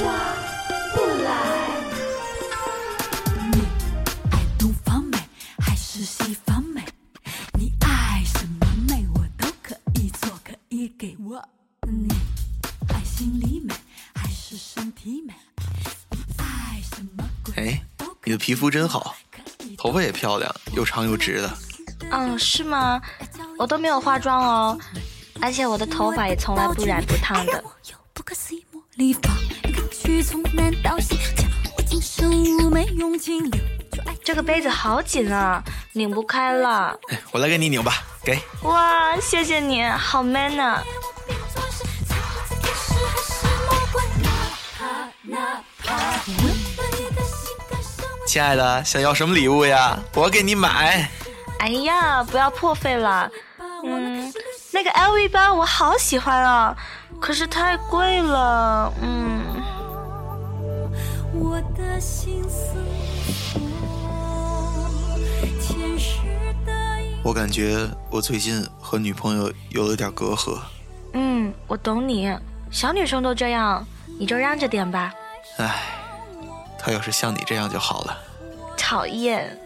不来。你爱东方美还是西方美？你爱什么美我都可以做，你心里美还是身体美？你爱什么？哎，你的皮肤真好，头发也漂亮，又长又直的。嗯，是吗？我都没有化妆哦，而且我的头发也从来不染不烫的。这个杯子好紧啊，拧不开了。我来给你拧吧，给。哇，谢谢你好 man 啊！亲爱的，想要什么礼物呀？我给你买。哎呀，不要破费了。嗯，那个 LV 包我好喜欢啊，可是太贵了。嗯。我感觉我最近和女朋友有了点隔阂。嗯，我懂你，小女生都这样，你就让着点吧。唉，她要是像你这样就好了。讨厌。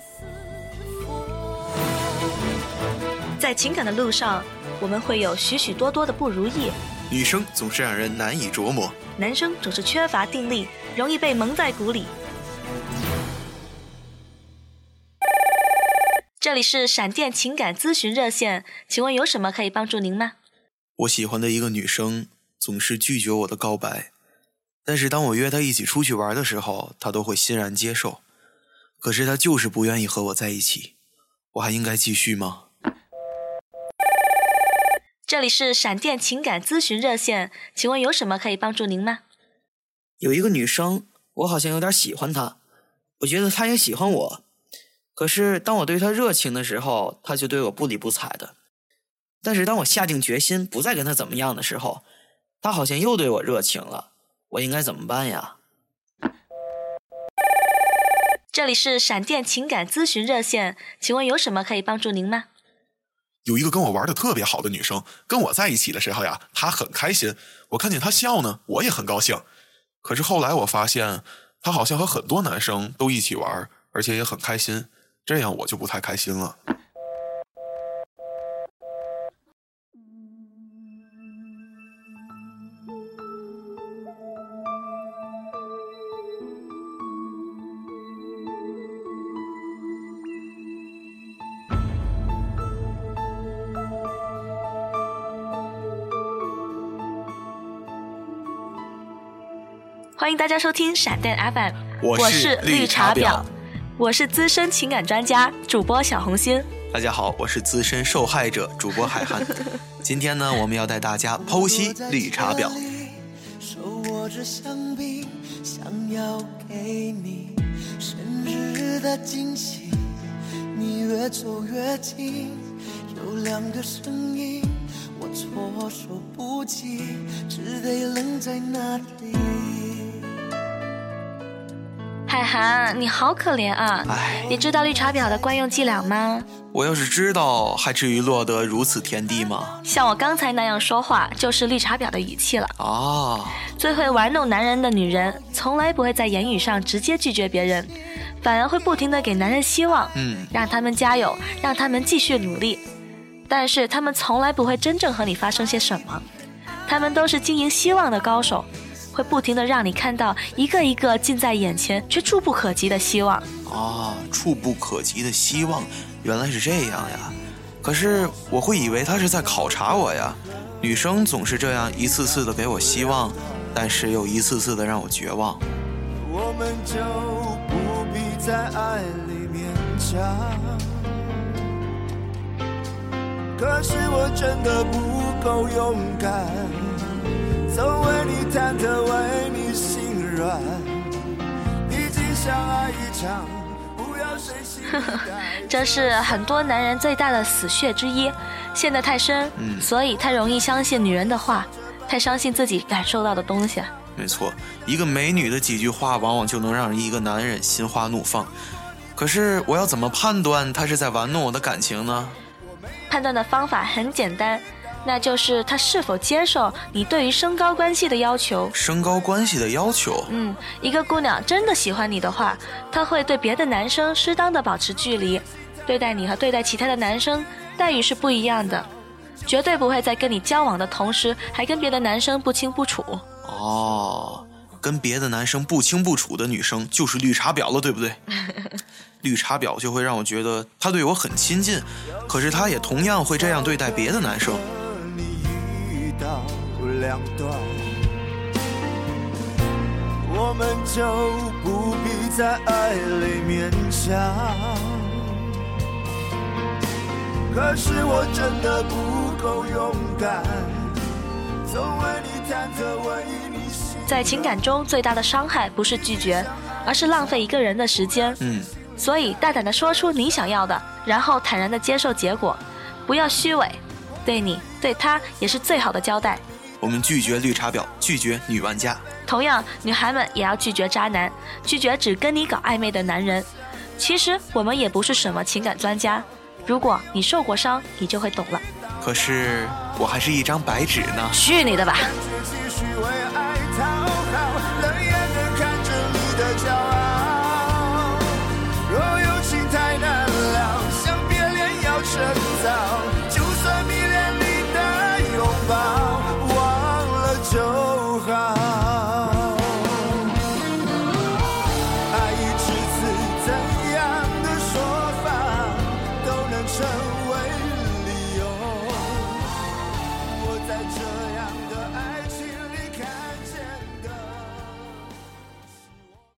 在情感的路上，我们会有许许多多的不如意。女生总是让人难以琢磨，男生总是缺乏定力，容易被蒙在鼓里。这里是闪电情感咨询热线，请问有什么可以帮助您吗？我喜欢的一个女生总是拒绝我的告白，但是当我约她一起出去玩的时候，她都会欣然接受。可是她就是不愿意和我在一起，我还应该继续吗？这里是闪电情感咨询热线，请问有什么可以帮助您吗？有一个女生，我好像有点喜欢他，我觉得他也喜欢我。可是，当我对他热情的时候，他就对我不理不睬的。但是，当我下定决心不再跟他怎么样的时候，他好像又对我热情了。我应该怎么办呀？这里是闪电情感咨询热线，请问有什么可以帮助您吗？有一个跟我玩的特别好的女生，跟我在一起的时候呀，她很开心。我看见她笑呢，我也很高兴。可是后来我发现，他好像和很多男生都一起玩，而且也很开心。这样我就不太开心了。欢迎大家收听闪电 FM，我是绿茶婊。我是资深情感专家主播小红心。大家好，我是资深受害者主播海涵。今天呢，我们要带大家剖析绿茶婊。手握着香槟，想要给你生日的惊喜，你越走越近，有两个声音，我措手不及，只得愣在那里。海涵，你好可怜啊！你知道绿茶婊的惯用伎俩吗？我要是知道，还至于落得如此田地吗？像我刚才那样说话，就是绿茶婊的语气了。哦！最会玩弄男人的女人，从来不会在言语上直接拒绝别人，反而会不停的给男人希望，嗯，让他们加油，让他们继续努力。但是他们从来不会真正和你发生些什么，他们都是经营希望的高手。会不停的让你看到一个一个近在眼前却触不可及的希望啊！触不可及的希望，原来是这样呀！可是我会以为他是在考察我呀。女生总是这样一次次的给我希望，但是又一次次的让我绝望。我们就不必在爱里勉强。可是我真的不够勇敢。为你忐忑，为你心软，毕竟相爱一场，不要谁 这是很多男人最大的死穴之一，陷得太深，所以太容易相信女人的话，太相信自己感受到的东西。没错，一个美女的几句话，往往就能让一个男人心花怒放。可是我要怎么判断她是在玩弄我的感情呢？判断的方法很简单。那就是他是否接受你对于身高关系的要求。身高关系的要求。嗯，一个姑娘真的喜欢你的话，她会对别的男生适当的保持距离，对待你和对待其他的男生待遇是不一样的，绝对不会在跟你交往的同时还跟别的男生不清不楚。哦，跟别的男生不清不楚的女生就是绿茶婊了，对不对？绿茶婊就会让我觉得她对我很亲近，可是她也同样会这样对待别的男生。我们就不必在爱里勉强。可是我真的不够勇敢，总为你忐忑，为你在情感中最大的伤害不是拒绝，而是浪费一个人的时间。嗯，所以大胆的说出你想要的，然后坦然的接受结果，不要虚伪，对你对他也是最好的交代。我们拒绝绿茶婊，拒绝女玩家。同样，女孩们也要拒绝渣男，拒绝只跟你搞暧昧的男人。其实我们也不是什么情感专家，如果你受过伤，你就会懂了。可是我还是一张白纸呢。去你的吧！